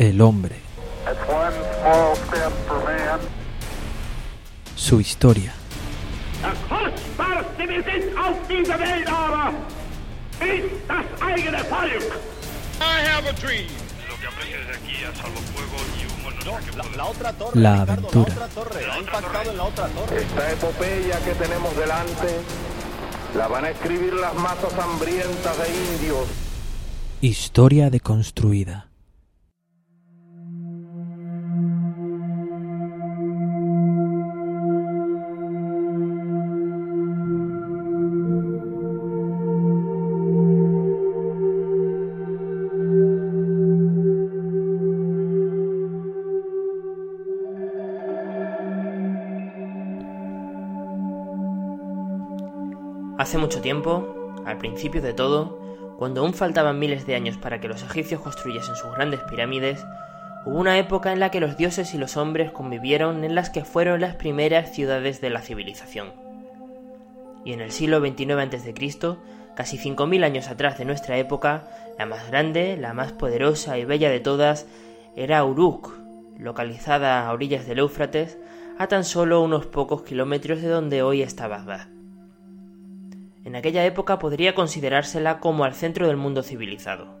El hombre. Su historia. La aventura. Esta epopeya que tenemos delante la van a escribir las masas hambrientas de indios. Historia deconstruida. Hace mucho tiempo, al principio de todo, cuando aún faltaban miles de años para que los egipcios construyesen sus grandes pirámides, hubo una época en la que los dioses y los hombres convivieron en las que fueron las primeras ciudades de la civilización. Y en el siglo XXIX a.C., casi 5.000 años atrás de nuestra época, la más grande, la más poderosa y bella de todas era Uruk, localizada a orillas del Éufrates, a tan solo unos pocos kilómetros de donde hoy está Bagdad. En aquella época podría considerársela como al centro del mundo civilizado.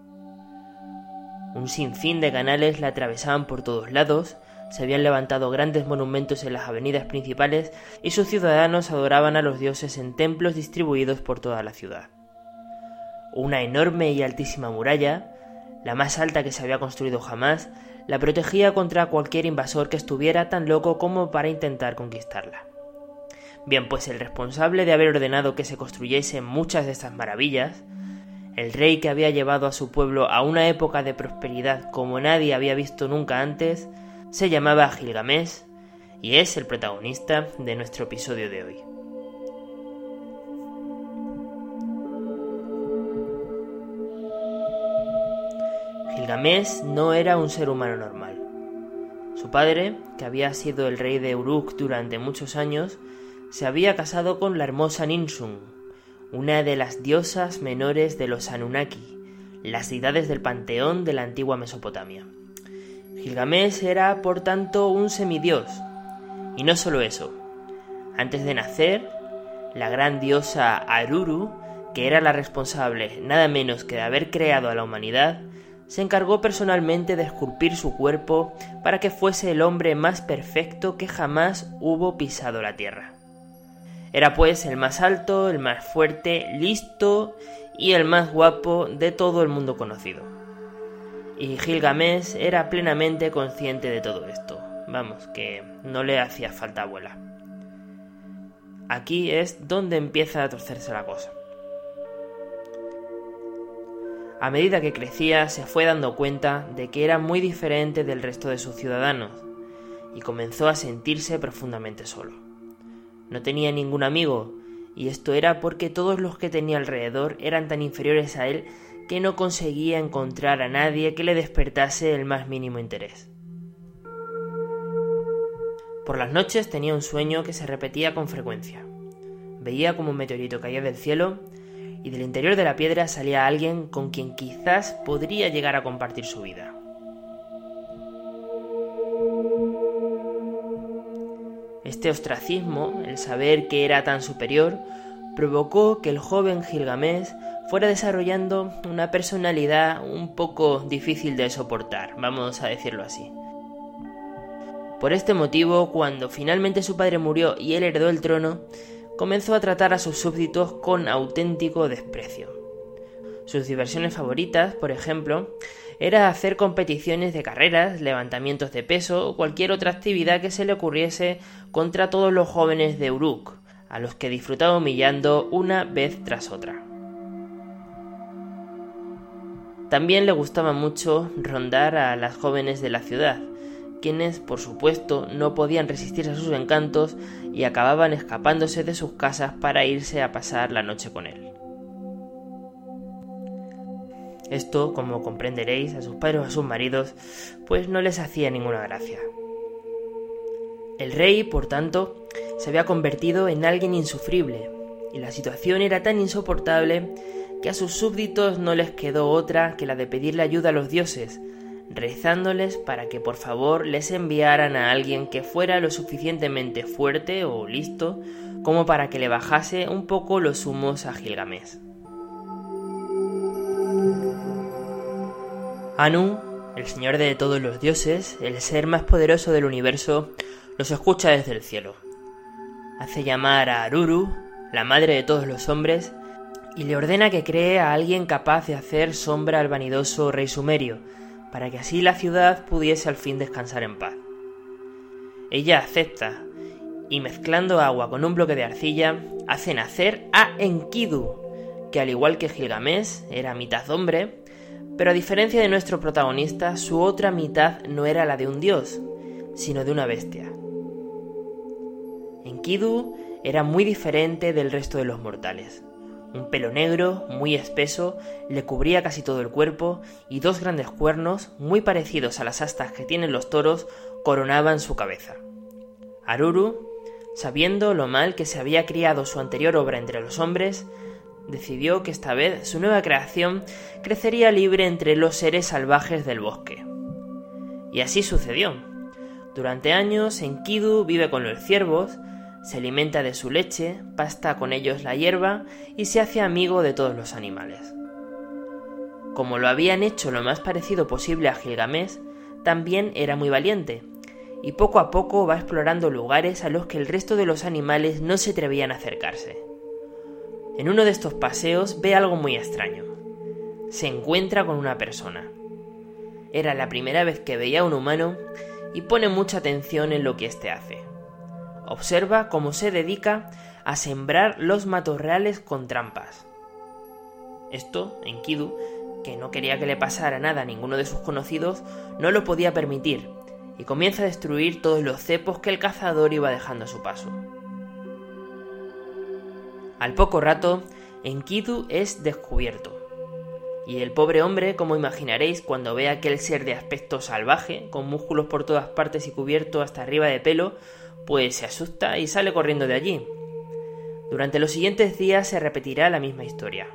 Un sinfín de canales la atravesaban por todos lados, se habían levantado grandes monumentos en las avenidas principales y sus ciudadanos adoraban a los dioses en templos distribuidos por toda la ciudad. Una enorme y altísima muralla, la más alta que se había construido jamás, la protegía contra cualquier invasor que estuviera tan loco como para intentar conquistarla. Bien, pues el responsable de haber ordenado que se construyesen muchas de estas maravillas, el rey que había llevado a su pueblo a una época de prosperidad como nadie había visto nunca antes, se llamaba Gilgamesh y es el protagonista de nuestro episodio de hoy. Gilgamesh no era un ser humano normal. Su padre, que había sido el rey de Uruk durante muchos años, se había casado con la hermosa Ninsun, una de las diosas menores de los Anunnaki, las deidades del panteón de la antigua Mesopotamia. Gilgamesh era, por tanto, un semidios. Y no solo eso. Antes de nacer, la gran diosa Aruru, que era la responsable nada menos que de haber creado a la humanidad, se encargó personalmente de esculpir su cuerpo para que fuese el hombre más perfecto que jamás hubo pisado la tierra. Era pues el más alto, el más fuerte, listo y el más guapo de todo el mundo conocido. Y Gilgamesh era plenamente consciente de todo esto. Vamos, que no le hacía falta abuela. Aquí es donde empieza a torcerse la cosa. A medida que crecía se fue dando cuenta de que era muy diferente del resto de sus ciudadanos y comenzó a sentirse profundamente solo. No tenía ningún amigo, y esto era porque todos los que tenía alrededor eran tan inferiores a él que no conseguía encontrar a nadie que le despertase el más mínimo interés. Por las noches tenía un sueño que se repetía con frecuencia. Veía como un meteorito caía del cielo y del interior de la piedra salía alguien con quien quizás podría llegar a compartir su vida. Este ostracismo, el saber que era tan superior, provocó que el joven Gilgamesh fuera desarrollando una personalidad un poco difícil de soportar, vamos a decirlo así. Por este motivo, cuando finalmente su padre murió y él heredó el trono, comenzó a tratar a sus súbditos con auténtico desprecio. Sus diversiones favoritas, por ejemplo, era hacer competiciones de carreras, levantamientos de peso o cualquier otra actividad que se le ocurriese contra todos los jóvenes de Uruk, a los que disfrutaba humillando una vez tras otra. También le gustaba mucho rondar a las jóvenes de la ciudad, quienes, por supuesto, no podían resistirse a sus encantos y acababan escapándose de sus casas para irse a pasar la noche con él. Esto, como comprenderéis, a sus padres o a sus maridos, pues no les hacía ninguna gracia. El rey, por tanto, se había convertido en alguien insufrible, y la situación era tan insoportable que a sus súbditos no les quedó otra que la de pedirle ayuda a los dioses, rezándoles para que por favor les enviaran a alguien que fuera lo suficientemente fuerte o listo como para que le bajase un poco los humos a Gilgamesh. Anu, el señor de todos los dioses, el ser más poderoso del universo, los escucha desde el cielo. Hace llamar a Aruru, la madre de todos los hombres, y le ordena que cree a alguien capaz de hacer sombra al vanidoso rey sumerio, para que así la ciudad pudiese al fin descansar en paz. Ella acepta, y mezclando agua con un bloque de arcilla, hace nacer a Enkidu, que al igual que Gilgamesh era mitad hombre, pero a diferencia de nuestro protagonista, su otra mitad no era la de un dios, sino de una bestia. Enkidu era muy diferente del resto de los mortales. Un pelo negro, muy espeso, le cubría casi todo el cuerpo y dos grandes cuernos, muy parecidos a las astas que tienen los toros, coronaban su cabeza. Aruru, sabiendo lo mal que se había criado su anterior obra entre los hombres, decidió que esta vez su nueva creación crecería libre entre los seres salvajes del bosque. Y así sucedió. Durante años, Enkidu vive con los ciervos, se alimenta de su leche, pasta con ellos la hierba y se hace amigo de todos los animales. Como lo habían hecho lo más parecido posible a Gilgamesh, también era muy valiente, y poco a poco va explorando lugares a los que el resto de los animales no se atrevían a acercarse. En uno de estos paseos ve algo muy extraño. Se encuentra con una persona. Era la primera vez que veía a un humano y pone mucha atención en lo que éste hace. Observa cómo se dedica a sembrar los matorrales con trampas. Esto, Enkidu, que no quería que le pasara nada a ninguno de sus conocidos, no lo podía permitir y comienza a destruir todos los cepos que el cazador iba dejando a su paso. Al poco rato, Enkidu es descubierto. Y el pobre hombre, como imaginaréis, cuando ve a aquel ser de aspecto salvaje, con músculos por todas partes y cubierto hasta arriba de pelo, pues se asusta y sale corriendo de allí. Durante los siguientes días se repetirá la misma historia.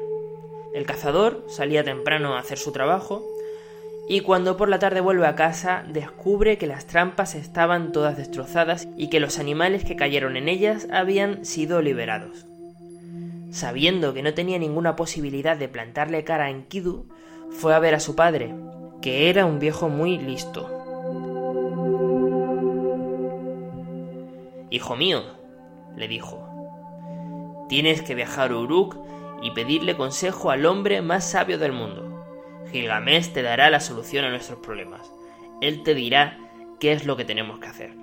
El cazador salía temprano a hacer su trabajo y cuando por la tarde vuelve a casa descubre que las trampas estaban todas destrozadas y que los animales que cayeron en ellas habían sido liberados. Sabiendo que no tenía ninguna posibilidad de plantarle cara a Enkidu, fue a ver a su padre, que era un viejo muy listo. Hijo mío, le dijo, tienes que viajar a Uruk y pedirle consejo al hombre más sabio del mundo. Gilgamesh te dará la solución a nuestros problemas. Él te dirá qué es lo que tenemos que hacer.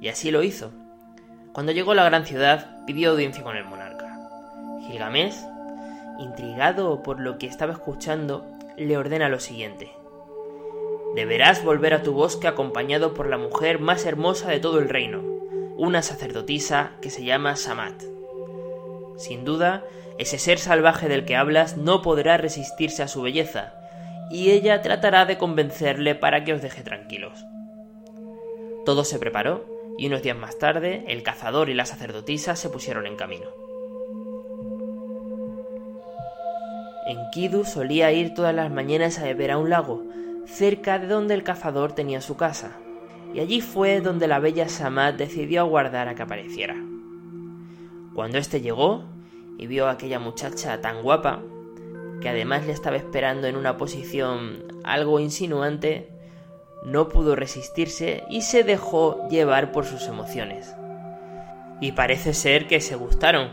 Y así lo hizo. Cuando llegó a la gran ciudad, pidió audiencia con el monarca. Gilgamesh, intrigado por lo que estaba escuchando, le ordena lo siguiente. Deberás volver a tu bosque acompañado por la mujer más hermosa de todo el reino, una sacerdotisa que se llama Samat. Sin duda, ese ser salvaje del que hablas no podrá resistirse a su belleza, y ella tratará de convencerle para que os deje tranquilos. Todo se preparó, y unos días más tarde el cazador y la sacerdotisa se pusieron en camino. Enkidu solía ir todas las mañanas a beber a un lago, cerca de donde el cazador tenía su casa, y allí fue donde la bella Samat decidió aguardar a que apareciera. Cuando éste llegó y vio a aquella muchacha tan guapa, que además le estaba esperando en una posición algo insinuante, no pudo resistirse y se dejó llevar por sus emociones. Y parece ser que se gustaron,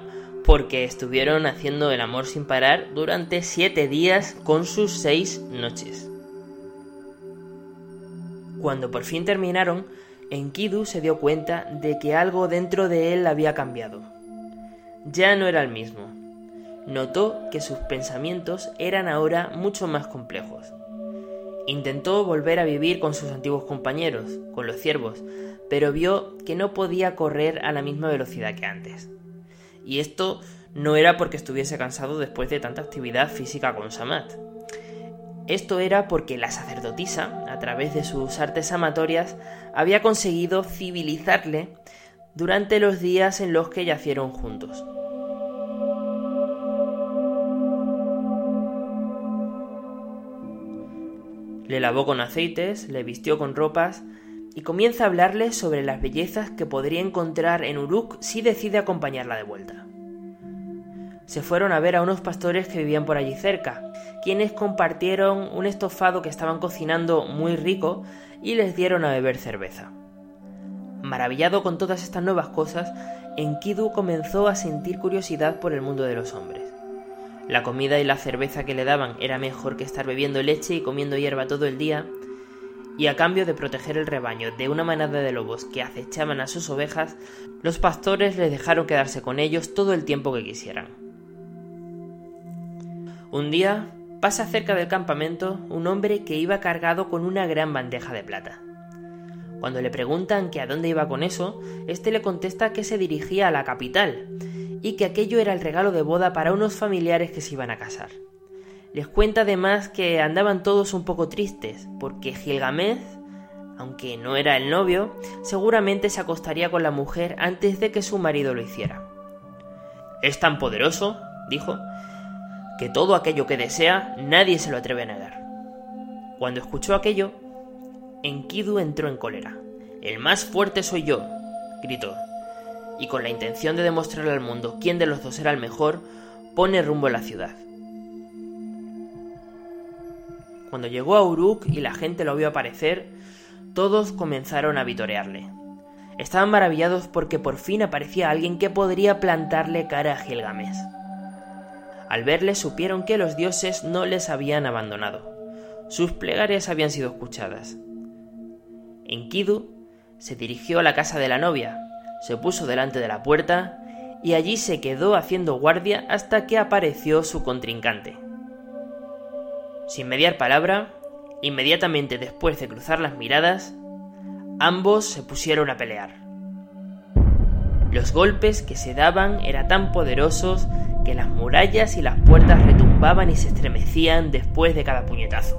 porque estuvieron haciendo el amor sin parar durante siete días con sus seis noches. Cuando por fin terminaron, Enkidu se dio cuenta de que algo dentro de él había cambiado. Ya no era el mismo. Notó que sus pensamientos eran ahora mucho más complejos. Intentó volver a vivir con sus antiguos compañeros, con los ciervos, pero vio que no podía correr a la misma velocidad que antes. Y esto no era porque estuviese cansado después de tanta actividad física con Samat. Esto era porque la sacerdotisa, a través de sus artes amatorias, había conseguido civilizarle durante los días en los que yacieron juntos. Le lavó con aceites, le vistió con ropas y comienza a hablarle sobre las bellezas que podría encontrar en Uruk si decide acompañarla de vuelta. Se fueron a ver a unos pastores que vivían por allí cerca, quienes compartieron un estofado que estaban cocinando muy rico y les dieron a beber cerveza. Maravillado con todas estas nuevas cosas, Enkidu comenzó a sentir curiosidad por el mundo de los hombres. La comida y la cerveza que le daban era mejor que estar bebiendo leche y comiendo hierba todo el día, y a cambio de proteger el rebaño de una manada de lobos que acechaban a sus ovejas, los pastores les dejaron quedarse con ellos todo el tiempo que quisieran. Un día pasa cerca del campamento un hombre que iba cargado con una gran bandeja de plata. Cuando le preguntan que a dónde iba con eso, este le contesta que se dirigía a la capital y que aquello era el regalo de boda para unos familiares que se iban a casar. Les cuenta además que andaban todos un poco tristes, porque Gilgamez, aunque no era el novio, seguramente se acostaría con la mujer antes de que su marido lo hiciera. Es tan poderoso, dijo, que todo aquello que desea nadie se lo atreve a negar. Cuando escuchó aquello, Enkidu entró en cólera. El más fuerte soy yo, gritó, y con la intención de demostrarle al mundo quién de los dos era el mejor, pone rumbo a la ciudad. Cuando llegó a Uruk y la gente lo vio aparecer, todos comenzaron a vitorearle. Estaban maravillados porque por fin aparecía alguien que podría plantarle cara a Gilgamesh. Al verle supieron que los dioses no les habían abandonado. Sus plegarias habían sido escuchadas. Enkidu se dirigió a la casa de la novia, se puso delante de la puerta y allí se quedó haciendo guardia hasta que apareció su contrincante. Sin mediar palabra, inmediatamente después de cruzar las miradas, ambos se pusieron a pelear. Los golpes que se daban eran tan poderosos que las murallas y las puertas retumbaban y se estremecían después de cada puñetazo.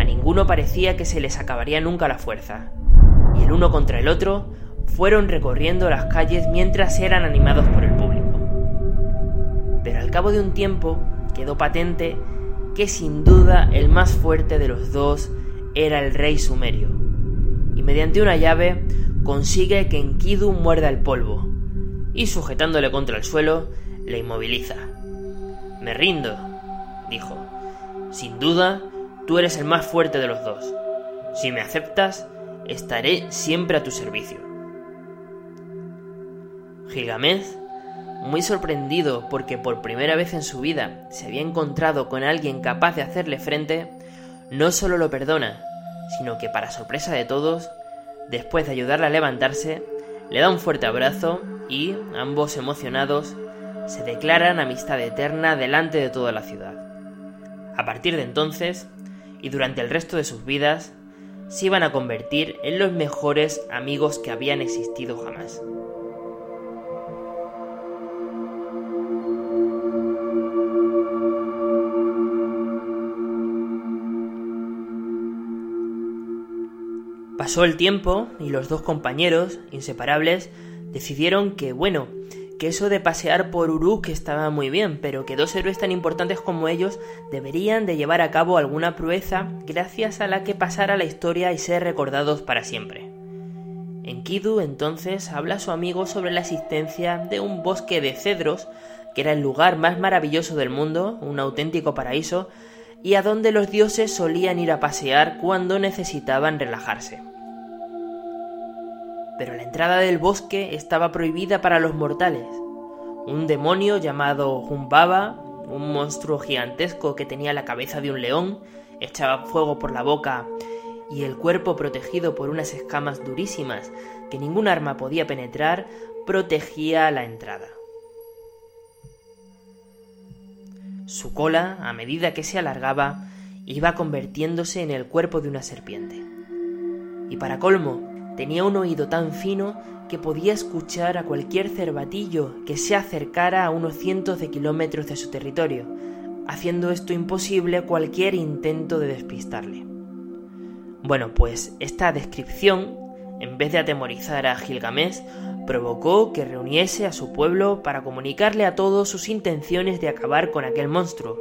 A ninguno parecía que se les acabaría nunca la fuerza, y el uno contra el otro fueron recorriendo las calles mientras eran animados por el público. Pero al cabo de un tiempo quedó patente que sin duda el más fuerte de los dos era el rey sumerio, y mediante una llave consigue que Enkidu muerda el polvo, y sujetándole contra el suelo, le inmoviliza. Me rindo, dijo. Sin duda, tú eres el más fuerte de los dos. Si me aceptas, estaré siempre a tu servicio. Gilgamesh, muy sorprendido porque por primera vez en su vida se había encontrado con alguien capaz de hacerle frente, no solo lo perdona, sino que para sorpresa de todos, después de ayudarle a levantarse, le da un fuerte abrazo y, ambos emocionados, se declaran amistad eterna delante de toda la ciudad. A partir de entonces, y durante el resto de sus vidas, se iban a convertir en los mejores amigos que habían existido jamás. Pasó el tiempo y los dos compañeros, inseparables, decidieron que, bueno, que eso de pasear por Uruk estaba muy bien, pero que dos héroes tan importantes como ellos deberían de llevar a cabo alguna proeza gracias a la que pasara la historia y ser recordados para siempre. Enkidu entonces habla a su amigo sobre la existencia de un bosque de cedros, que era el lugar más maravilloso del mundo, un auténtico paraíso, y a donde los dioses solían ir a pasear cuando necesitaban relajarse. Pero la entrada del bosque estaba prohibida para los mortales. Un demonio llamado Humbaba, un monstruo gigantesco que tenía la cabeza de un león, echaba fuego por la boca y el cuerpo protegido por unas escamas durísimas que ningún arma podía penetrar, protegía la entrada. Su cola, a medida que se alargaba, iba convirtiéndose en el cuerpo de una serpiente. Y para colmo, tenía un oído tan fino que podía escuchar a cualquier cervatillo que se acercara a unos cientos de kilómetros de su territorio, haciendo esto imposible cualquier intento de despistarle. Bueno, pues esta descripción, en vez de atemorizar a Gilgamesh, provocó que reuniese a su pueblo para comunicarle a todos sus intenciones de acabar con aquel monstruo,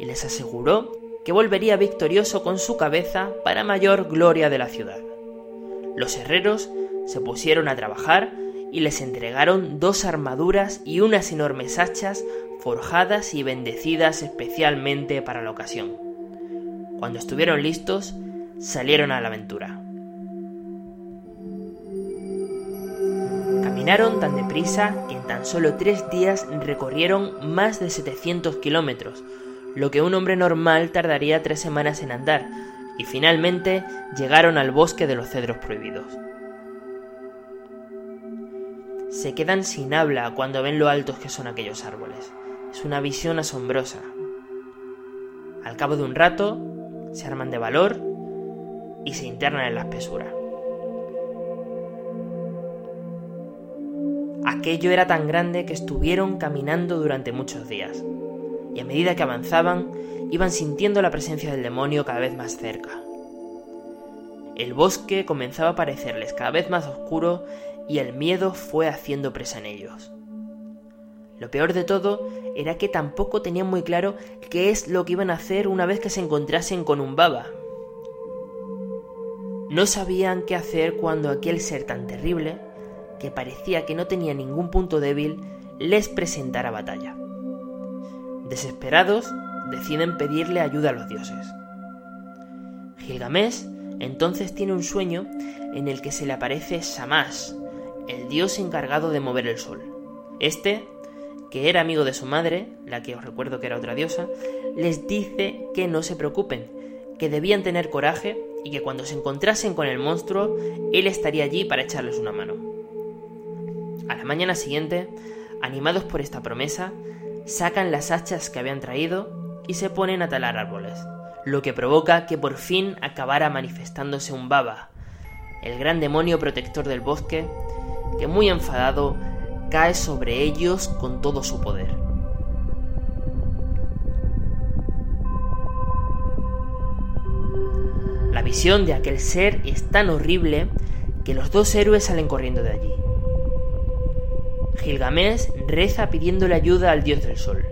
y les aseguró que volvería victorioso con su cabeza para mayor gloria de la ciudad. Los herreros se pusieron a trabajar y les entregaron dos armaduras y unas enormes hachas forjadas y bendecidas especialmente para la ocasión. Cuando estuvieron listos, salieron a la aventura. Caminaron tan deprisa que en tan solo tres días recorrieron más de 700 kilómetros, lo que un hombre normal tardaría tres semanas en andar, y finalmente llegaron al bosque de los cedros prohibidos. Se quedan sin habla cuando ven lo altos que son aquellos árboles. Es una visión asombrosa. Al cabo de un rato, se arman de valor y se internan en la espesura. Aquello era tan grande que estuvieron caminando durante muchos días, y a medida que avanzaban, iban sintiendo la presencia del demonio cada vez más cerca. El bosque comenzaba a parecerles cada vez más oscuro y el miedo fue haciendo presa en ellos. Lo peor de todo era que tampoco tenían muy claro qué es lo que iban a hacer una vez que se encontrasen con un baba. No sabían qué hacer cuando aquel ser tan terrible, que parecía que no tenía ningún punto débil, les presentara batalla. Desesperados, deciden pedirle ayuda a los dioses. Gilgamesh entonces tiene un sueño en el que se le aparece Shamash, el dios encargado de mover el sol. Este, que era amigo de su madre, la que os recuerdo que era otra diosa, les dice que no se preocupen, que debían tener coraje y que cuando se encontrasen con el monstruo, él estaría allí para echarles una mano. A la mañana siguiente, animados por esta promesa, sacan las hachas que habían traído y se ponen a talar árboles, lo que provoca que por fin acabara manifestándose un baba, el gran demonio protector del bosque, que muy enfadado cae sobre ellos con todo su poder. La visión de aquel ser es tan horrible que los dos héroes salen corriendo de allí. Gilgamesh reza pidiéndole ayuda al dios del sol.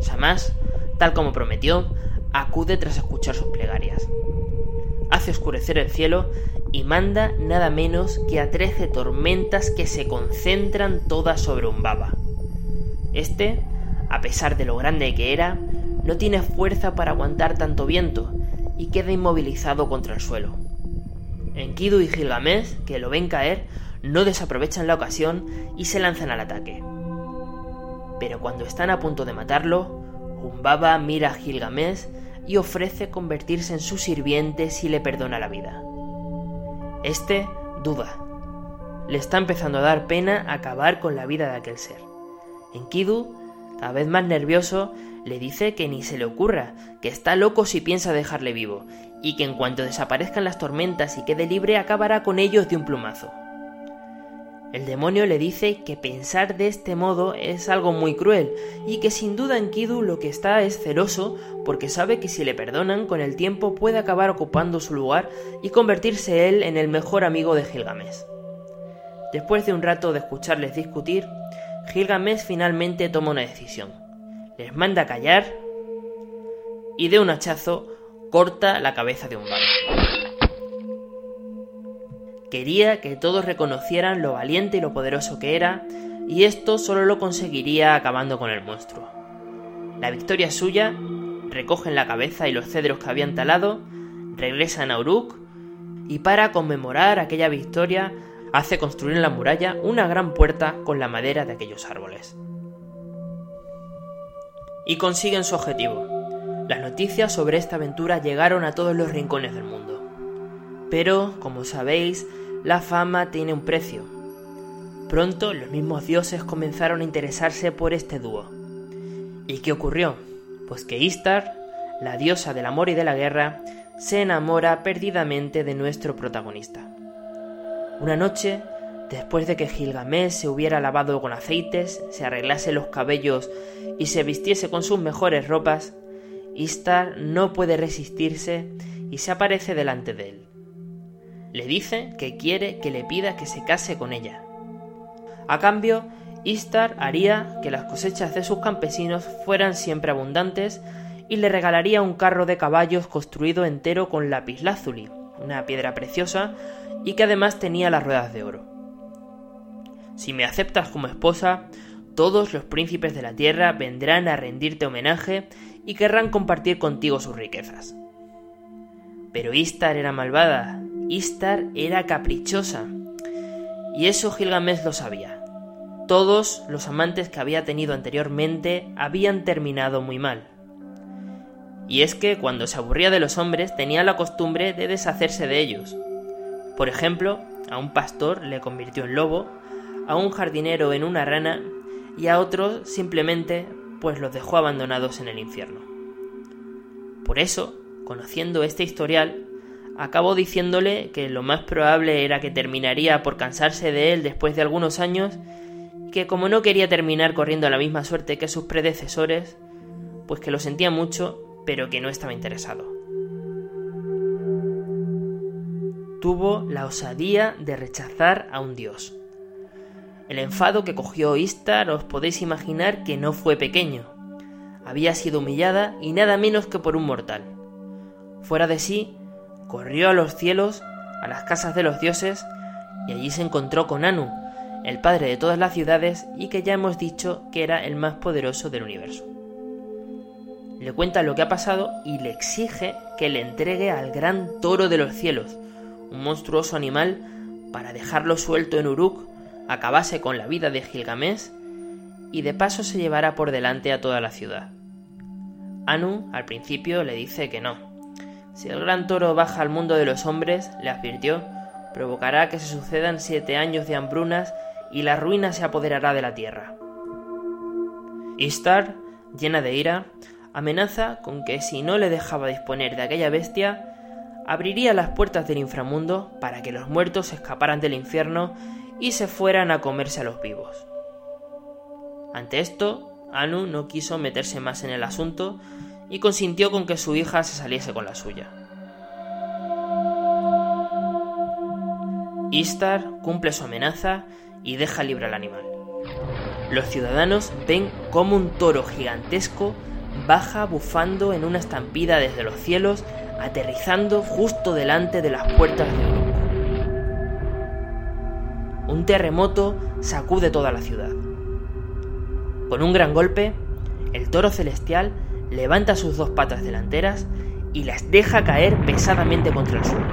Shamash, tal como prometió, acude tras escuchar sus plegarias. Hace oscurecer el cielo y manda nada menos que a trece tormentas que se concentran todas sobre un baba. Este, a pesar de lo grande que era, no tiene fuerza para aguantar tanto viento y queda inmovilizado contra el suelo. Enkidu y Gilgamesh, que lo ven caer, no desaprovechan la ocasión y se lanzan al ataque. Pero cuando están a punto de matarlo, Humbaba mira a Gilgamesh y ofrece convertirse en su sirviente si le perdona la vida. Este duda. Le está empezando a dar pena acabar con la vida de aquel ser. Enkidu, cada vez más nervioso, le dice que ni se le ocurra, que está loco si piensa dejarle vivo, y que en cuanto desaparezcan las tormentas y quede libre acabará con ellos de un plumazo. El demonio le dice que pensar de este modo es algo muy cruel y que sin duda Enkidu lo que está es celoso porque sabe que si le perdonan con el tiempo puede acabar ocupando su lugar y convertirse él en el mejor amigo de Gilgamesh. Después de un rato de escucharles discutir, Gilgamesh finalmente toma una decisión. Les manda callar y de un hachazo corta la cabeza de un vago. Quería que todos reconocieran lo valiente y lo poderoso que era, y esto solo lo conseguiría acabando con el monstruo. La victoria es suya, recogen la cabeza y los cedros que habían talado, regresan a Uruk, y para conmemorar aquella victoria hace construir en la muralla una gran puerta con la madera de aquellos árboles. Y consiguen su objetivo. Las noticias sobre esta aventura llegaron a todos los rincones del mundo. Pero, como sabéis, la fama tiene un precio. Pronto los mismos dioses comenzaron a interesarse por este dúo. ¿Y qué ocurrió? Pues que Istar, la diosa del amor y de la guerra, se enamora perdidamente de nuestro protagonista. Una noche, después de que Gilgamesh se hubiera lavado con aceites, se arreglase los cabellos y se vistiese con sus mejores ropas, Istar no puede resistirse y se aparece delante de él. Le dice que quiere que le pida que se case con ella. A cambio, Istar haría que las cosechas de sus campesinos fueran siempre abundantes y le regalaría un carro de caballos construido entero con lapislázuli, una piedra preciosa y que además tenía las ruedas de oro. Si me aceptas como esposa, todos los príncipes de la tierra vendrán a rendirte homenaje y querrán compartir contigo sus riquezas. Pero Istar era malvada, Istar era caprichosa, y eso Gilgamesh lo sabía. Todos los amantes que había tenido anteriormente habían terminado muy mal. Y es que cuando se aburría de los hombres tenía la costumbre de deshacerse de ellos. Por ejemplo, a un pastor le convirtió en lobo, a un jardinero en una rana y a otros simplemente pues los dejó abandonados en el infierno. Por eso, conociendo este historial, acabó diciéndole que lo más probable era que terminaría por cansarse de él después de algunos años que como no quería terminar corriendo la misma suerte que sus predecesores, pues que lo sentía mucho pero que no estaba interesado. Tuvo la osadía de rechazar a un dios. El enfado que cogió Istar os podéis imaginar que no fue pequeño. Había sido humillada y nada menos que por un mortal. Fuera de sí, corrió a los cielos, a las casas de los dioses, y allí se encontró con Anu, el padre de todas las ciudades y que ya hemos dicho que era el más poderoso del universo le cuenta lo que ha pasado y le exige que le entregue al gran toro de los cielos, un monstruoso animal, para dejarlo suelto en Uruk, acabase con la vida de Gilgamesh y de paso se llevará por delante a toda la ciudad. Anu al principio le dice que no. Si el gran toro baja al mundo de los hombres, le advirtió, provocará que se sucedan siete años de hambrunas y la ruina se apoderará de la tierra. Istar, llena de ira, amenaza con que si no le dejaba disponer de aquella bestia, abriría las puertas del inframundo para que los muertos escaparan del infierno y se fueran a comerse a los vivos. Ante esto, Anu no quiso meterse más en el asunto y consintió con que su hija se saliese con la suya. Istar cumple su amenaza y deja libre al animal. Los ciudadanos ven como un toro gigantesco baja bufando en una estampida desde los cielos, aterrizando justo delante de las puertas de Uruk. Un terremoto sacude toda la ciudad. Con un gran golpe, el toro celestial levanta sus dos patas delanteras y las deja caer pesadamente contra el suelo.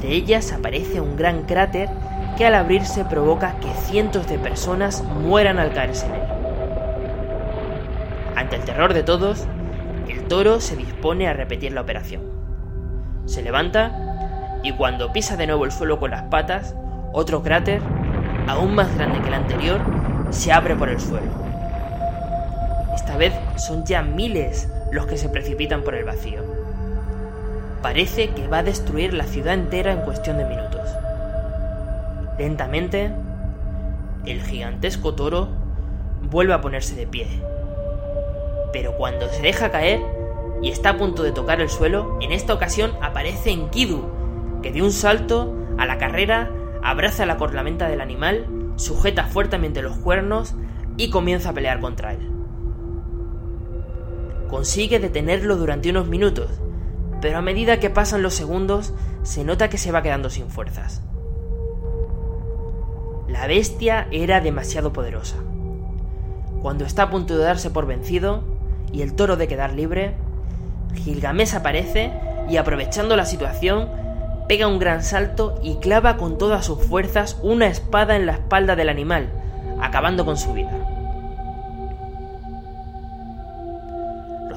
De ellas aparece un gran cráter que al abrirse provoca que cientos de personas mueran al caerse en él. Ante el terror de todos, el toro se dispone a repetir la operación. Se levanta y cuando pisa de nuevo el suelo con las patas, otro cráter, aún más grande que el anterior, se abre por el suelo. Esta vez son ya miles los que se precipitan por el vacío. Parece que va a destruir la ciudad entera en cuestión de minutos. Lentamente, el gigantesco toro vuelve a ponerse de pie pero cuando se deja caer y está a punto de tocar el suelo, en esta ocasión aparece Enkidu, que de un salto a la carrera abraza la corlamenta del animal, sujeta fuertemente los cuernos y comienza a pelear contra él. Consigue detenerlo durante unos minutos, pero a medida que pasan los segundos se nota que se va quedando sin fuerzas. La bestia era demasiado poderosa. Cuando está a punto de darse por vencido, y el toro de quedar libre, Gilgamesh aparece y aprovechando la situación, pega un gran salto y clava con todas sus fuerzas una espada en la espalda del animal, acabando con su vida.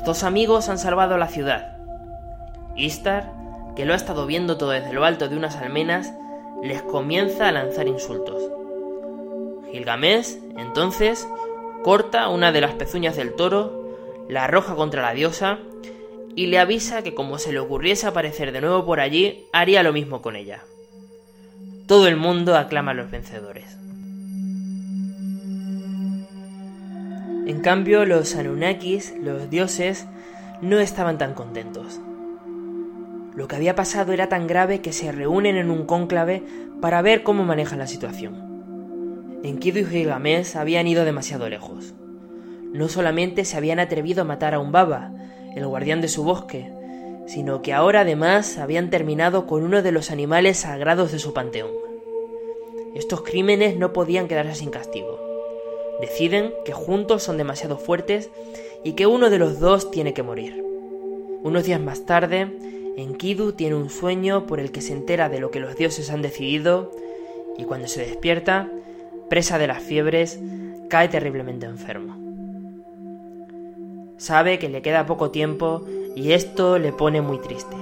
Dos amigos han salvado la ciudad. Istar, que lo ha estado viendo todo desde lo alto de unas almenas, les comienza a lanzar insultos. Gilgamesh, entonces, corta una de las pezuñas del toro la arroja contra la diosa y le avisa que como se le ocurriese aparecer de nuevo por allí, haría lo mismo con ella. Todo el mundo aclama a los vencedores. En cambio, los Anunnakis, los dioses, no estaban tan contentos. Lo que había pasado era tan grave que se reúnen en un cónclave para ver cómo manejan la situación. Enkidu y Gilgamesh habían ido demasiado lejos. no solamente se habían atrevido a matar a un baba, el guardián de su bosque, sino que ahora además habían terminado con uno de los animales sagrados de su panteón. Estos crímenes no podían quedarse sin castigo. Deciden que juntos son demasiado fuertes y que uno de los dos tiene que morir. Unos días más tarde, Enkidu tiene un sueño por el que se entera de lo que los dioses han decidido y cuando se despierta, presa de las fiebres, cae terriblemente enfermo. Sabe que le queda poco tiempo y esto le pone muy triste.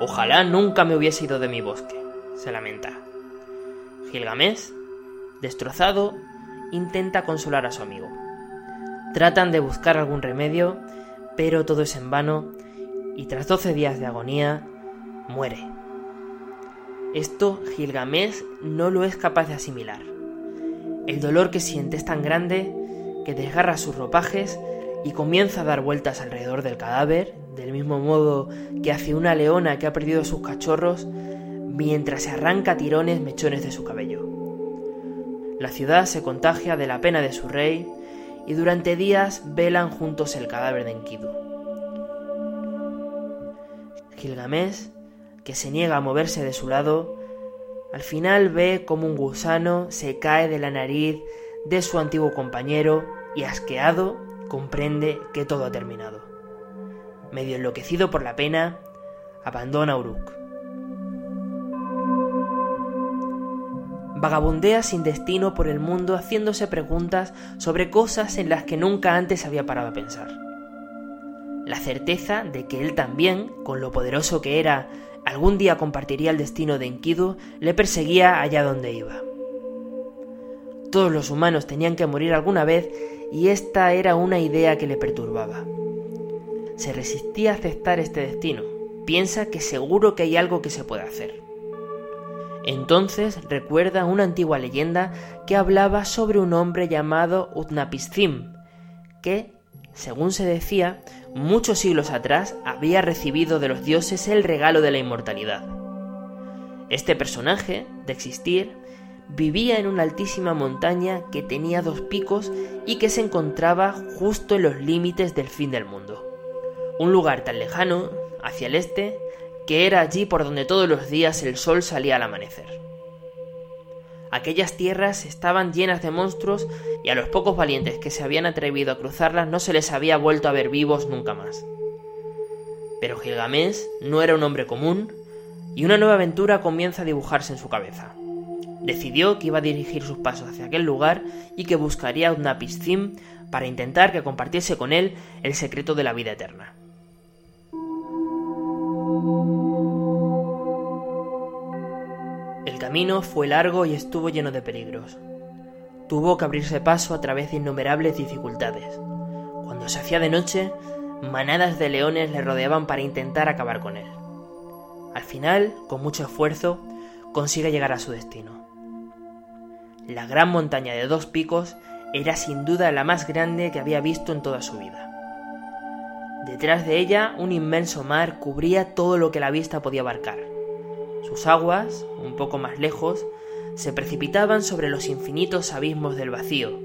Ojalá nunca me hubiese ido de mi bosque, se lamenta. Gilgamesh, destrozado, intenta consolar a su amigo. Tratan de buscar algún remedio, pero todo es en vano y tras 12 días de agonía, muere. Esto Gilgamesh no lo es capaz de asimilar. El dolor que siente es tan grande que desgarra sus ropajes y comienza a dar vueltas alrededor del cadáver, del mismo modo que hace una leona que ha perdido sus cachorros, mientras se arranca tirones mechones de su cabello. La ciudad se contagia de la pena de su rey y durante días velan juntos el cadáver de Enkidu. Gilgamesh, que se niega a moverse de su lado, al final ve como un gusano se cae de la nariz de su antiguo compañero y asqueado comprende que todo ha terminado. Medio enloquecido por la pena, abandona Uruk. Vagabundea sin destino por el mundo haciéndose preguntas sobre cosas en las que nunca antes había parado a pensar. La certeza de que él también, con lo poderoso que era, algún día compartiría el destino de Enkidu, le perseguía allá donde iba. Todos los humanos tenían que morir alguna vez y esta era una idea que le perturbaba. Se resistía a aceptar este destino. Piensa que seguro que hay algo que se puede hacer. Entonces recuerda una antigua leyenda que hablaba sobre un hombre llamado Utnapishtim, que, según se decía, muchos siglos atrás había recibido de los dioses el regalo de la inmortalidad. Este personaje, de existir, vivía en una altísima montaña que tenía dos picos y que se encontraba justo en los límites del fin del mundo. Un lugar tan lejano, hacia el este, que era allí por donde todos los días el sol salía al amanecer. Aquellas tierras estaban llenas de monstruos y a los pocos valientes que se habían atrevido a cruzarlas no se les había vuelto a ver vivos nunca más. Pero Gilgamesh no era un hombre común y una nueva aventura comienza a dibujarse en su cabeza. Decidió que iba a dirigir sus pasos hacia aquel lugar y que buscaría a Utnapishtim para intentar que compartiese con él el secreto de la vida eterna. El camino fue largo y estuvo lleno de peligros. Tuvo que abrirse paso a través de innumerables dificultades. Cuando se hacía de noche, manadas de leones le rodeaban para intentar acabar con él. Al final, con mucho esfuerzo, consigue llegar a su destino. La gran montaña de dos picos era sin duda la más grande que había visto en toda su vida. Detrás de ella un inmenso mar cubría todo lo que la vista podía abarcar. Sus aguas, un poco más lejos, se precipitaban sobre los infinitos abismos del vacío,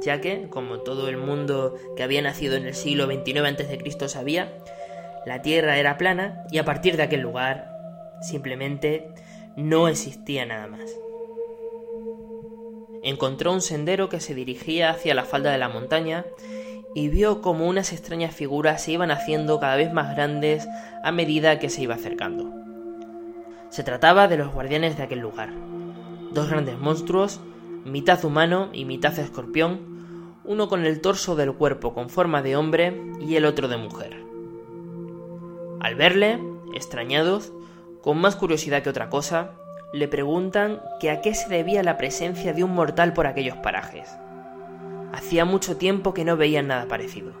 ya que, como todo el mundo que había nacido en el siglo XXIX a.C. sabía, la Tierra era plana y a partir de aquel lugar simplemente no existía nada más. Encontró un sendero que se dirigía hacia la falda de la montaña y vio como unas extrañas figuras se iban haciendo cada vez más grandes a medida que se iba acercando. Se trataba de los guardianes de aquel lugar, dos grandes monstruos, mitad humano y mitad escorpión, uno con el torso del cuerpo con forma de hombre y el otro de mujer. Al verle, extrañados, con más curiosidad que otra cosa, le preguntan que a qué se debía la presencia de un mortal por aquellos parajes. Hacía mucho tiempo que no veían nada parecido.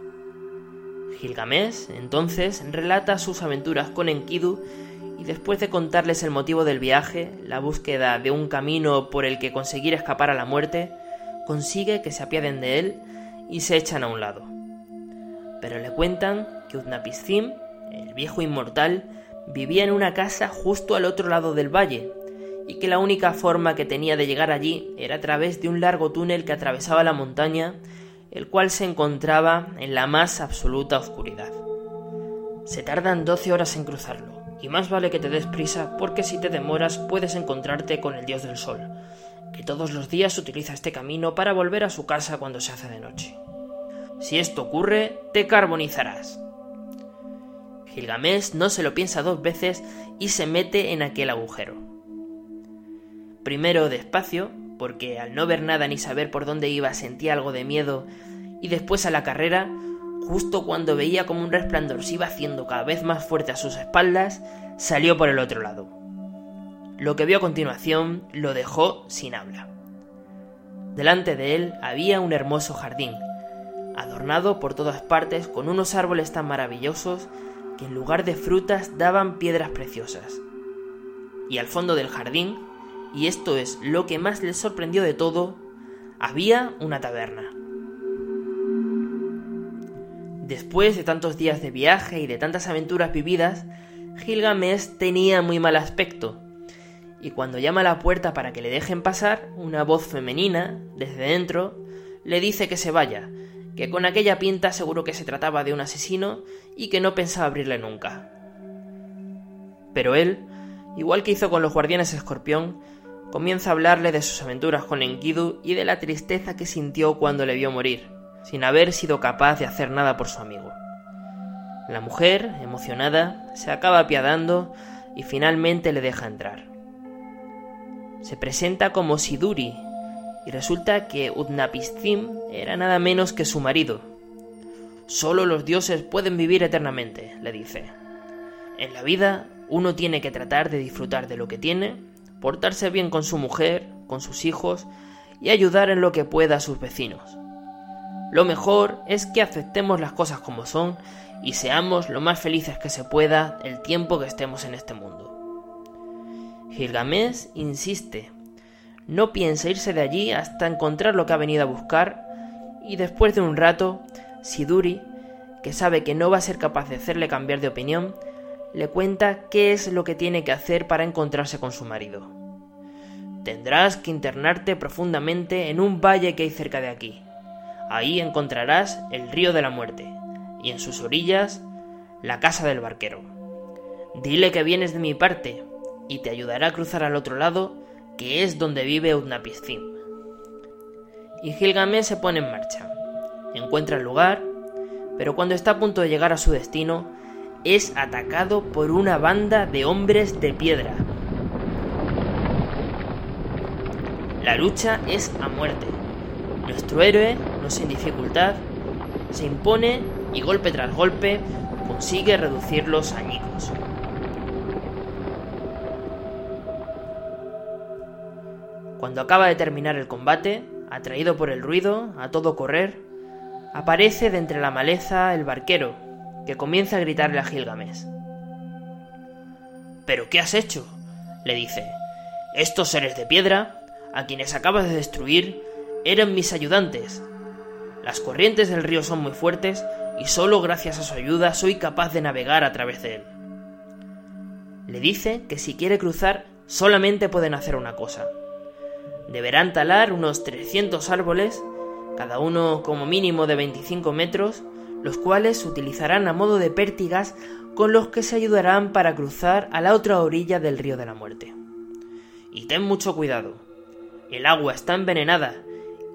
Gilgamesh, entonces, relata sus aventuras con Enkidu y después de contarles el motivo del viaje, la búsqueda de un camino por el que conseguir escapar a la muerte, consigue que se apiaden de él y se echan a un lado. Pero le cuentan que Utnapishtim, el viejo inmortal, vivía en una casa justo al otro lado del valle, y que la única forma que tenía de llegar allí era a través de un largo túnel que atravesaba la montaña el cual se encontraba en la más absoluta oscuridad. Se tardan doce horas en cruzarlo, y más vale que te des prisa porque si te demoras puedes encontrarte con el dios del sol, que todos los días utiliza este camino para volver a su casa cuando se hace de noche. Si esto ocurre, te carbonizarás. Gilgamesh no se lo piensa dos veces y se mete en aquel agujero. Primero despacio, porque al no ver nada ni saber por dónde iba sentía algo de miedo, y después a la carrera, justo cuando veía como un resplandor se iba haciendo cada vez más fuerte a sus espaldas, salió por el otro lado. Lo que vio a continuación lo dejó sin habla. Delante de él había un hermoso jardín, adornado por todas partes con unos árboles tan maravillosos que en lugar de frutas daban piedras preciosas. Y al fondo del jardín, y esto es lo que más le sorprendió de todo, había una taberna. Después de tantos días de viaje y de tantas aventuras vividas, Gilgamesh tenía muy mal aspecto, y cuando llama a la puerta para que le dejen pasar, una voz femenina, desde dentro, le dice que se vaya, que con aquella pinta seguro que se trataba de un asesino y que no pensaba abrirle nunca. Pero él, igual que hizo con los guardianes escorpión, comienza a hablarle de sus aventuras con Enkidu y de la tristeza que sintió cuando le vio morir, sin haber sido capaz de hacer nada por su amigo. La mujer, emocionada, se acaba apiadando y finalmente le deja entrar. Se presenta como Siduri, y resulta que Utnapishtim era nada menos que su marido. Solo los dioses pueden vivir eternamente, le dice. En la vida uno tiene que tratar de disfrutar de lo que tiene, portarse bien con su mujer, con sus hijos y ayudar en lo que pueda a sus vecinos. Lo mejor es que aceptemos las cosas como son y seamos lo más felices que se pueda el tiempo que estemos en este mundo. Gilgamesh insiste no piensa irse de allí hasta encontrar lo que ha venido a buscar y después de un rato, Siduri, que sabe que no va a ser capaz de hacerle cambiar de opinión, le cuenta qué es lo que tiene que hacer para encontrarse con su marido. Tendrás que internarte profundamente en un valle que hay cerca de aquí. Ahí encontrarás el río de la muerte y en sus orillas la casa del barquero. Dile que vienes de mi parte y te ayudará a cruzar al otro lado que es donde vive Utnapishtim. Y Gilgamesh se pone en marcha. Encuentra el lugar, pero cuando está a punto de llegar a su destino, es atacado por una banda de hombres de piedra. La lucha es a muerte. Nuestro héroe, no sin dificultad, se impone y golpe tras golpe consigue reducir los añicos. Cuando acaba de terminar el combate, atraído por el ruido, a todo correr, aparece de entre la maleza el barquero, que comienza a gritarle a Gilgamesh. ¿Pero qué has hecho? le dice. Estos seres de piedra, a quienes acabas de destruir, eran mis ayudantes. Las corrientes del río son muy fuertes y solo gracias a su ayuda soy capaz de navegar a través de él. Le dice que si quiere cruzar solamente pueden hacer una cosa, Deberán talar unos 300 árboles, cada uno como mínimo de 25 metros, los cuales utilizarán a modo de pértigas con los que se ayudarán para cruzar a la otra orilla del río de la muerte. Y ten mucho cuidado. El agua está envenenada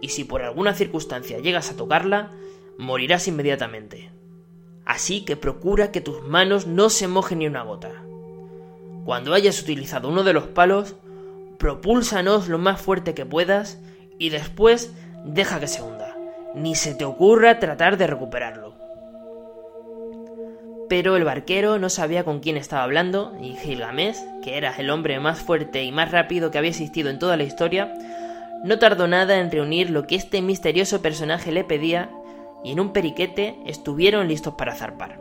y si por alguna circunstancia llegas a tocarla, morirás inmediatamente. Así que procura que tus manos no se mojen ni una gota. Cuando hayas utilizado uno de los palos, propúlsanos lo más fuerte que puedas y después deja que se hunda. Ni se te ocurra tratar de recuperarlo. Pero el barquero no sabía con quién estaba hablando y Gilgamesh, que era el hombre más fuerte y más rápido que había existido en toda la historia, no tardó nada en reunir lo que este misterioso personaje le pedía y en un periquete estuvieron listos para zarpar.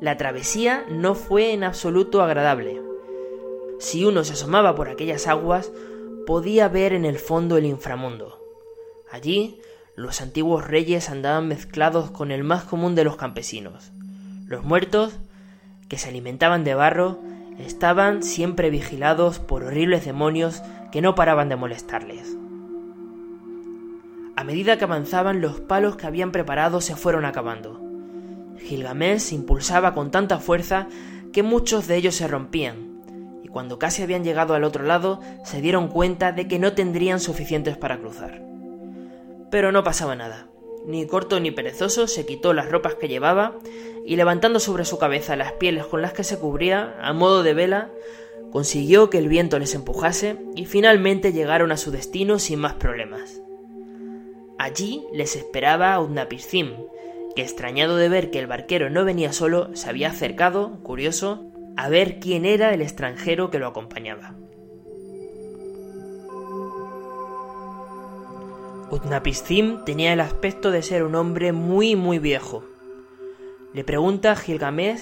La travesía no fue en absoluto agradable. Si uno se asomaba por aquellas aguas, podía ver en el fondo el inframundo. Allí, los antiguos reyes andaban mezclados con el más común de los campesinos. Los muertos, que se alimentaban de barro, estaban siempre vigilados por horribles demonios que no paraban de molestarles. A medida que avanzaban, los palos que habían preparado se fueron acabando. Gilgamesh se impulsaba con tanta fuerza que muchos de ellos se rompían, y cuando casi habían llegado al otro lado, se dieron cuenta de que no tendrían suficientes para cruzar. Pero no pasaba nada. Ni corto ni perezoso se quitó las ropas que llevaba y levantando sobre su cabeza las pieles con las que se cubría, a modo de vela, consiguió que el viento les empujase y finalmente llegaron a su destino sin más problemas. Allí les esperaba Utnapishtim, que extrañado de ver que el barquero no venía solo, se había acercado, curioso, a ver quién era el extranjero que lo acompañaba. Utnapishtim tenía el aspecto de ser un hombre muy muy viejo. Le pregunta a Gilgamesh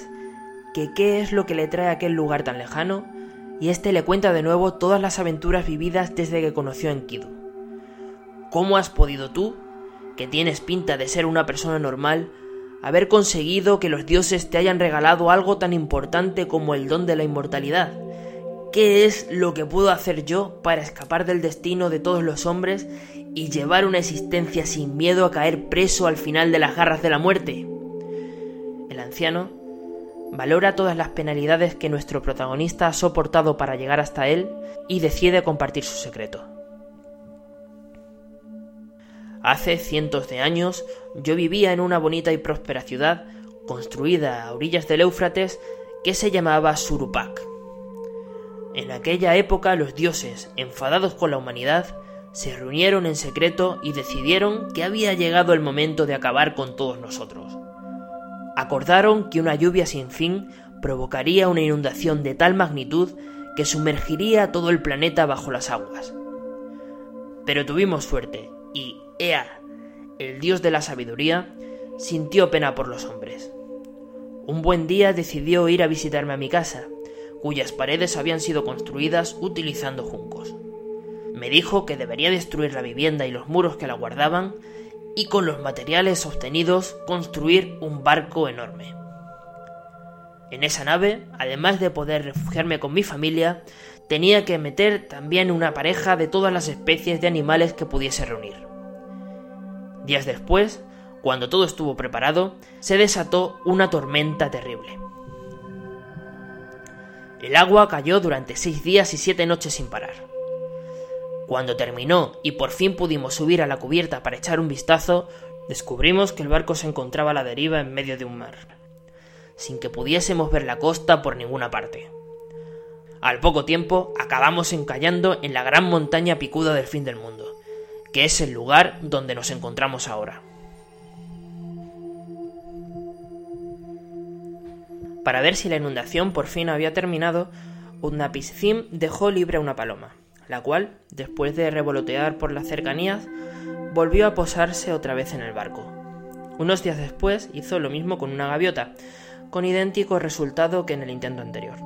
que qué es lo que le trae a aquel lugar tan lejano, y éste le cuenta de nuevo todas las aventuras vividas desde que conoció a Enkidu. ¿Cómo has podido tú, que tienes pinta de ser una persona normal, haber conseguido que los dioses te hayan regalado algo tan importante como el don de la inmortalidad? ¿Qué es lo que puedo hacer yo para escapar del destino de todos los hombres y llevar una existencia sin miedo a caer preso al final de las garras de la muerte? El anciano valora todas las penalidades que nuestro protagonista ha soportado para llegar hasta él y decide compartir su secreto. Hace cientos de años yo vivía en una bonita y próspera ciudad construida a orillas del Éufrates que se llamaba Surupak. En aquella época los dioses, enfadados con la humanidad, se reunieron en secreto y decidieron que había llegado el momento de acabar con todos nosotros. Acordaron que una lluvia sin fin provocaría una inundación de tal magnitud que sumergiría todo el planeta bajo las aguas. Pero tuvimos suerte y Ea, el dios de la sabiduría, sintió pena por los hombres. Un buen día decidió ir a visitarme a mi casa, cuyas paredes habían sido construidas utilizando juncos. Me dijo que debería destruir la vivienda y los muros que la guardaban y con los materiales obtenidos construir un barco enorme. En esa nave, además de poder refugiarme con mi familia, tenía que meter también una pareja de todas las especies de animales que pudiese reunir. Días después, cuando todo estuvo preparado, se desató una tormenta terrible. El agua cayó durante seis días y siete noches sin parar. Cuando terminó y por fin pudimos subir a la cubierta para echar un vistazo, descubrimos que el barco se encontraba a la deriva en medio de un mar, sin que pudiésemos ver la costa por ninguna parte. Al poco tiempo acabamos encallando en la gran montaña picuda del fin del mundo, que es el lugar donde nos encontramos ahora. Para ver si la inundación por fin había terminado, Utnapishtim dejó libre a una paloma, la cual, después de revolotear por las cercanías, volvió a posarse otra vez en el barco. Unos días después hizo lo mismo con una gaviota, con idéntico resultado que en el intento anterior.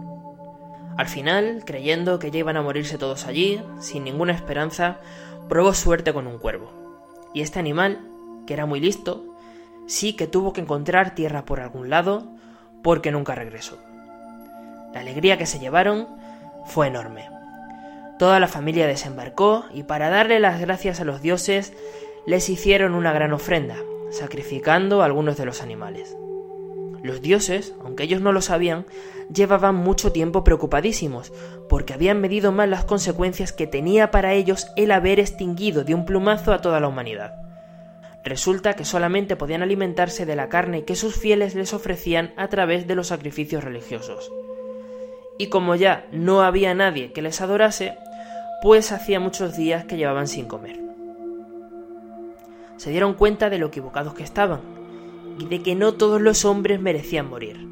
Al final, creyendo que ya iban a morirse todos allí, sin ninguna esperanza, probó suerte con un cuervo. Y este animal, que era muy listo, sí que tuvo que encontrar tierra por algún lado, porque nunca regresó. La alegría que se llevaron fue enorme. Toda la familia desembarcó y para darle las gracias a los dioses les hicieron una gran ofrenda, sacrificando a algunos de los animales. Los dioses, aunque ellos no lo sabían, llevaban mucho tiempo preocupadísimos, porque habían medido mal las consecuencias que tenía para ellos el haber extinguido de un plumazo a toda la humanidad. Resulta que solamente podían alimentarse de la carne que sus fieles les ofrecían a través de los sacrificios religiosos. Y como ya no había nadie que les adorase, pues hacía muchos días que llevaban sin comer. Se dieron cuenta de lo equivocados que estaban, y de que no todos los hombres merecían morir.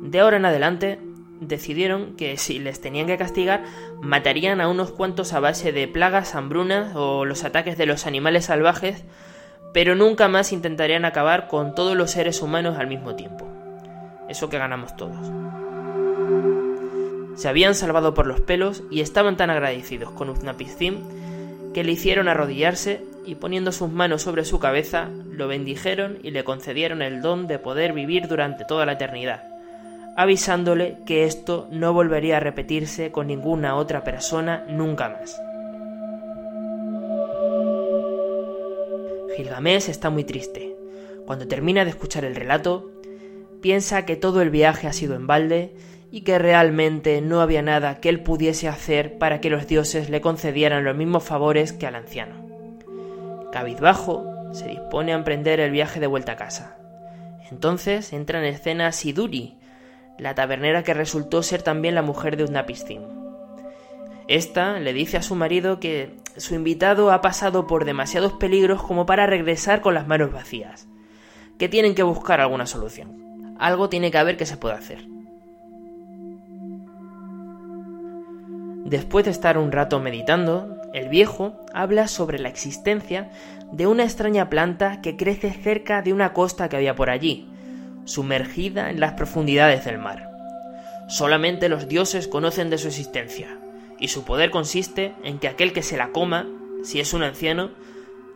De ahora en adelante, decidieron que si les tenían que castigar, matarían a unos cuantos a base de plagas, hambrunas o los ataques de los animales salvajes pero nunca más intentarían acabar con todos los seres humanos al mismo tiempo. Eso que ganamos todos. Se habían salvado por los pelos y estaban tan agradecidos con Utnapishtim que le hicieron arrodillarse y poniendo sus manos sobre su cabeza, lo bendijeron y le concedieron el don de poder vivir durante toda la eternidad, avisándole que esto no volvería a repetirse con ninguna otra persona nunca más. Gilgamesh está muy triste. Cuando termina de escuchar el relato, piensa que todo el viaje ha sido en balde y que realmente no había nada que él pudiese hacer para que los dioses le concedieran los mismos favores que al anciano. Cabizbajo, se dispone a emprender el viaje de vuelta a casa. Entonces entra en escena Siduri, la tabernera que resultó ser también la mujer de Utnapishtim. Esta le dice a su marido que su invitado ha pasado por demasiados peligros como para regresar con las manos vacías, que tienen que buscar alguna solución. Algo tiene que haber que se pueda hacer. Después de estar un rato meditando, el viejo habla sobre la existencia de una extraña planta que crece cerca de una costa que había por allí, sumergida en las profundidades del mar. Solamente los dioses conocen de su existencia, y su poder consiste en que aquel que se la coma, si es un anciano,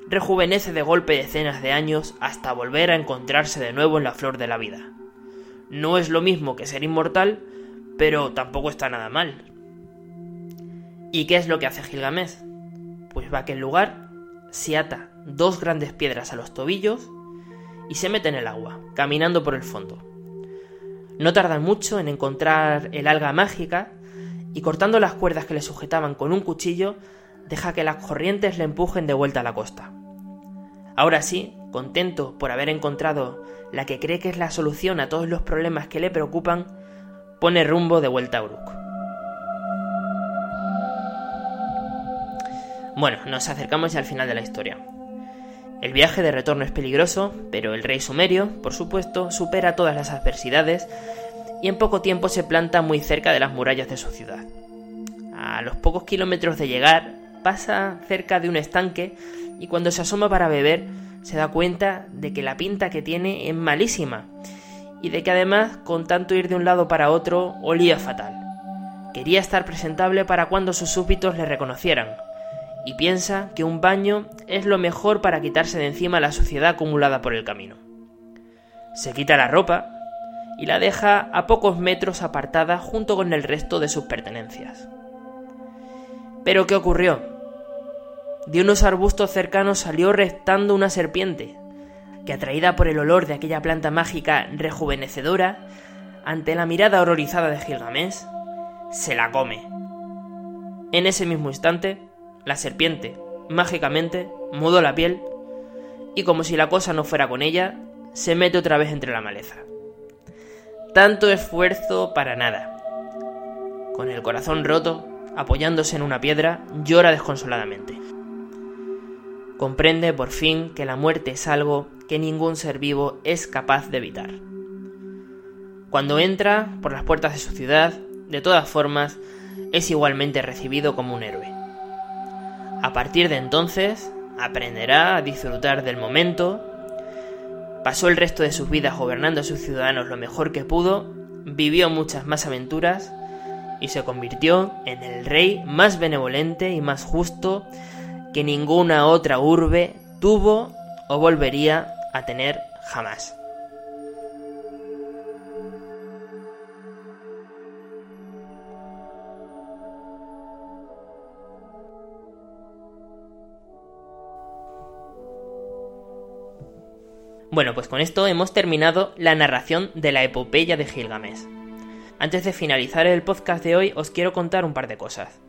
rejuvenece de golpe decenas de años hasta volver a encontrarse de nuevo en la flor de la vida. No es lo mismo que ser inmortal, pero tampoco está nada mal. ¿Y qué es lo que hace Gilgamesh? Pues va a aquel lugar, se ata dos grandes piedras a los tobillos y se mete en el agua, caminando por el fondo. No tardan mucho en encontrar el alga mágica y cortando las cuerdas que le sujetaban con un cuchillo, deja que las corrientes le empujen de vuelta a la costa. Ahora sí, contento por haber encontrado la que cree que es la solución a todos los problemas que le preocupan, pone rumbo de vuelta a Uruk. Bueno, nos acercamos ya al final de la historia. El viaje de retorno es peligroso, pero el rey sumerio, por supuesto, supera todas las adversidades y en poco tiempo se planta muy cerca de las murallas de su ciudad. A los pocos kilómetros de llegar, pasa cerca de un estanque y cuando se asoma para beber, se da cuenta de que la pinta que tiene es malísima y de que además, con tanto ir de un lado para otro, olía fatal. Quería estar presentable para cuando sus súbditos le reconocieran, y piensa que un baño es lo mejor para quitarse de encima la suciedad acumulada por el camino. Se quita la ropa y la deja a pocos metros apartada junto con el resto de sus pertenencias. Pero ¿qué ocurrió? De unos arbustos cercanos salió restando una serpiente, que atraída por el olor de aquella planta mágica rejuvenecedora, ante la mirada horrorizada de Gilgamesh, se la come. En ese mismo instante, la serpiente, mágicamente, mudó la piel y como si la cosa no fuera con ella, se mete otra vez entre la maleza. Tanto esfuerzo para nada. Con el corazón roto, apoyándose en una piedra, llora desconsoladamente. Comprende por fin que la muerte es algo que ningún ser vivo es capaz de evitar. Cuando entra por las puertas de su ciudad, de todas formas, es igualmente recibido como un héroe. A partir de entonces, aprenderá a disfrutar del momento, pasó el resto de sus vidas gobernando a sus ciudadanos lo mejor que pudo, vivió muchas más aventuras y se convirtió en el rey más benevolente y más justo que ninguna otra urbe tuvo o volvería a tener jamás. Bueno, pues con esto hemos terminado la narración de la epopeya de Gilgamesh. Antes de finalizar el podcast de hoy, os quiero contar un par de cosas.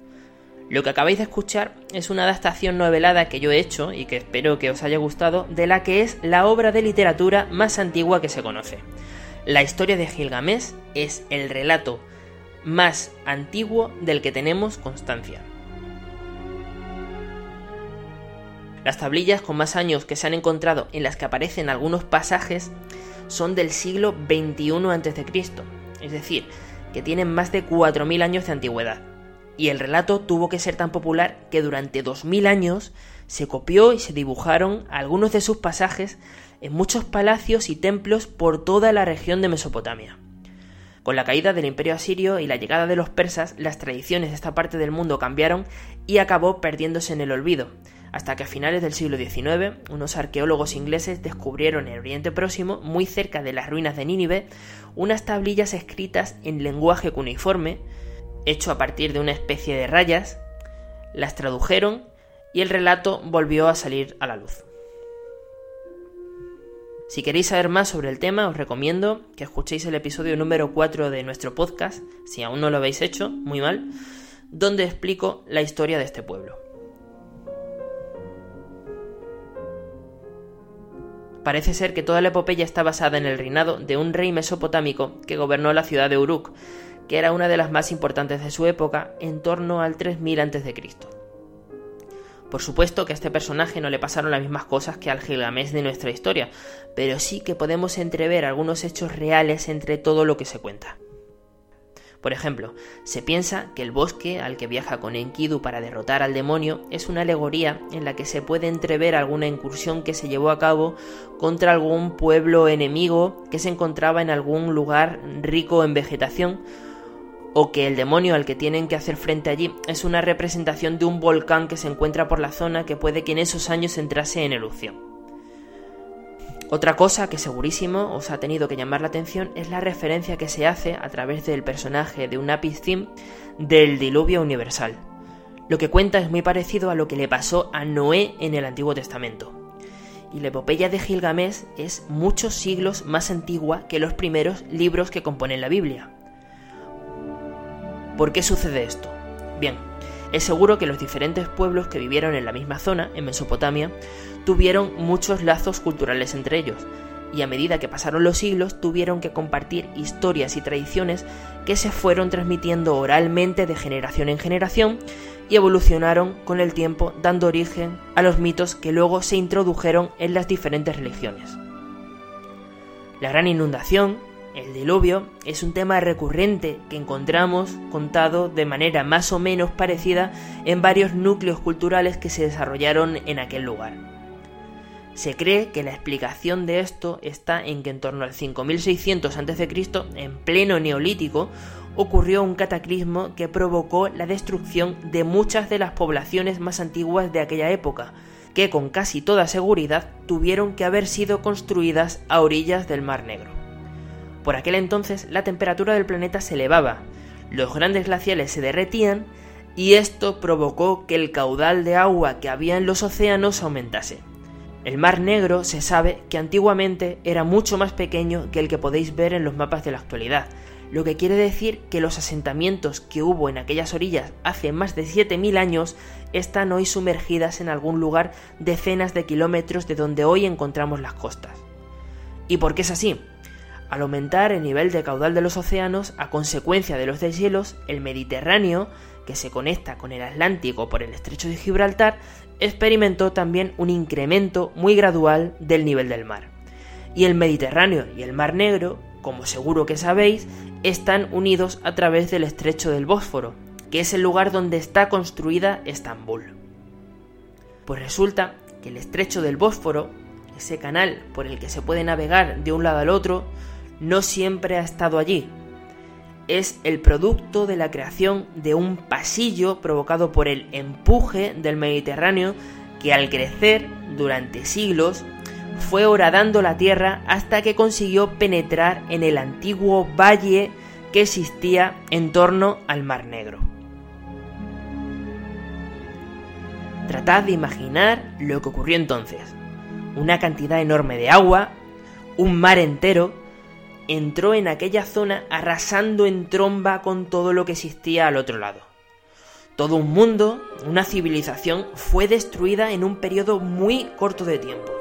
Lo que acabáis de escuchar es una adaptación novelada que yo he hecho y que espero que os haya gustado de la que es la obra de literatura más antigua que se conoce. La historia de Gilgamesh es el relato más antiguo del que tenemos constancia. Las tablillas con más años que se han encontrado en las que aparecen algunos pasajes son del siglo XXI a.C., es decir, que tienen más de 4.000 años de antigüedad. Y el relato tuvo que ser tan popular que durante 2.000 años se copió y se dibujaron algunos de sus pasajes en muchos palacios y templos por toda la región de Mesopotamia. Con la caída del imperio asirio y la llegada de los persas, las tradiciones de esta parte del mundo cambiaron y acabó perdiéndose en el olvido, hasta que a finales del siglo XIX unos arqueólogos ingleses descubrieron en Oriente Próximo, muy cerca de las ruinas de Nínive, unas tablillas escritas en lenguaje cuneiforme, hecho a partir de una especie de rayas, las tradujeron y el relato volvió a salir a la luz. Si queréis saber más sobre el tema, os recomiendo que escuchéis el episodio número 4 de nuestro podcast, si aún no lo habéis hecho, muy mal, donde explico la historia de este pueblo. Parece ser que toda la epopeya está basada en el reinado de un rey mesopotámico que gobernó la ciudad de Uruk, que era una de las más importantes de su época, en torno al 3000 a.C. Por supuesto que a este personaje no le pasaron las mismas cosas que al Gilgamesh de nuestra historia, pero sí que podemos entrever algunos hechos reales entre todo lo que se cuenta. Por ejemplo, se piensa que el bosque al que viaja con Enkidu para derrotar al demonio es una alegoría en la que se puede entrever alguna incursión que se llevó a cabo contra algún pueblo enemigo que se encontraba en algún lugar rico en vegetación o que el demonio al que tienen que hacer frente allí es una representación de un volcán que se encuentra por la zona que puede que en esos años entrase en erupción. Otra cosa que segurísimo os ha tenido que llamar la atención es la referencia que se hace a través del personaje de un Thim del diluvio universal. Lo que cuenta es muy parecido a lo que le pasó a Noé en el Antiguo Testamento. Y la epopeya de Gilgamesh es muchos siglos más antigua que los primeros libros que componen la Biblia. ¿Por qué sucede esto? Bien, es seguro que los diferentes pueblos que vivieron en la misma zona, en Mesopotamia, tuvieron muchos lazos culturales entre ellos, y a medida que pasaron los siglos tuvieron que compartir historias y tradiciones que se fueron transmitiendo oralmente de generación en generación y evolucionaron con el tiempo dando origen a los mitos que luego se introdujeron en las diferentes religiones. La gran inundación, el diluvio es un tema recurrente que encontramos contado de manera más o menos parecida en varios núcleos culturales que se desarrollaron en aquel lugar. Se cree que la explicación de esto está en que en torno al 5600 a.C., en pleno neolítico, ocurrió un cataclismo que provocó la destrucción de muchas de las poblaciones más antiguas de aquella época, que con casi toda seguridad tuvieron que haber sido construidas a orillas del Mar Negro. Por aquel entonces la temperatura del planeta se elevaba, los grandes glaciales se derretían y esto provocó que el caudal de agua que había en los océanos aumentase. El Mar Negro se sabe que antiguamente era mucho más pequeño que el que podéis ver en los mapas de la actualidad, lo que quiere decir que los asentamientos que hubo en aquellas orillas hace más de 7.000 años están hoy sumergidas en algún lugar decenas de kilómetros de donde hoy encontramos las costas. ¿Y por qué es así? Al aumentar el nivel de caudal de los océanos a consecuencia de los deshielos, el Mediterráneo, que se conecta con el Atlántico por el estrecho de Gibraltar, experimentó también un incremento muy gradual del nivel del mar. Y el Mediterráneo y el Mar Negro, como seguro que sabéis, están unidos a través del estrecho del Bósforo, que es el lugar donde está construida Estambul. Pues resulta que el estrecho del Bósforo, ese canal por el que se puede navegar de un lado al otro, no siempre ha estado allí. Es el producto de la creación de un pasillo provocado por el empuje del Mediterráneo que al crecer durante siglos fue horadando la tierra hasta que consiguió penetrar en el antiguo valle que existía en torno al Mar Negro. Tratad de imaginar lo que ocurrió entonces. Una cantidad enorme de agua, un mar entero, entró en aquella zona arrasando en tromba con todo lo que existía al otro lado. Todo un mundo, una civilización, fue destruida en un periodo muy corto de tiempo.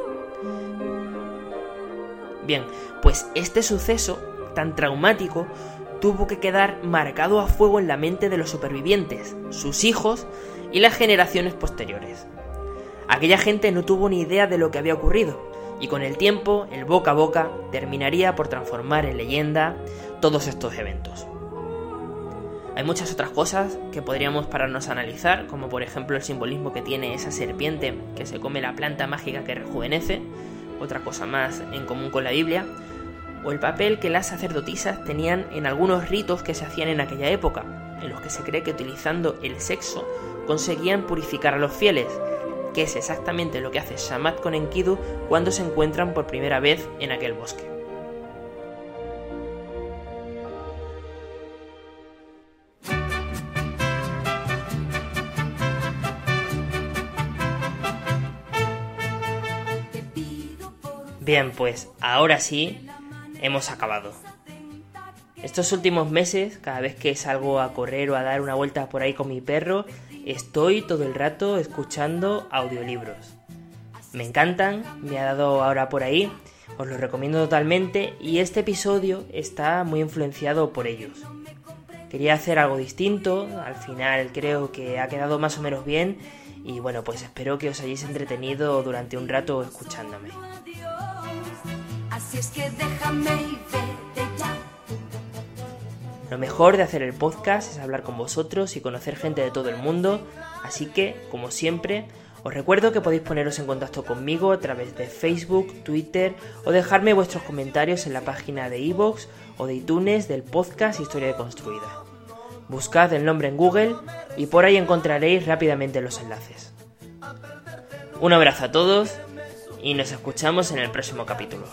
Bien, pues este suceso tan traumático tuvo que quedar marcado a fuego en la mente de los supervivientes, sus hijos y las generaciones posteriores. Aquella gente no tuvo ni idea de lo que había ocurrido, y con el tiempo el boca a boca terminaría por transformar en leyenda todos estos eventos. Hay muchas otras cosas que podríamos pararnos a analizar, como por ejemplo el simbolismo que tiene esa serpiente que se come la planta mágica que rejuvenece, otra cosa más en común con la Biblia, o el papel que las sacerdotisas tenían en algunos ritos que se hacían en aquella época, en los que se cree que utilizando el sexo conseguían purificar a los fieles, que es exactamente lo que hace Shamat con Enkidu cuando se encuentran por primera vez en aquel bosque. Bien, pues ahora sí hemos acabado. Estos últimos meses, cada vez que salgo a correr o a dar una vuelta por ahí con mi perro, estoy todo el rato escuchando audiolibros. Me encantan, me ha dado ahora por ahí, os los recomiendo totalmente y este episodio está muy influenciado por ellos. Quería hacer algo distinto, al final creo que ha quedado más o menos bien y bueno, pues espero que os hayáis entretenido durante un rato escuchándome. Así es que déjame y ve. Lo mejor de hacer el podcast es hablar con vosotros y conocer gente de todo el mundo, así que, como siempre, os recuerdo que podéis poneros en contacto conmigo a través de Facebook, Twitter o dejarme vuestros comentarios en la página de iVoox o de iTunes del podcast Historia de Construida. Buscad el nombre en Google y por ahí encontraréis rápidamente los enlaces. Un abrazo a todos y nos escuchamos en el próximo capítulo.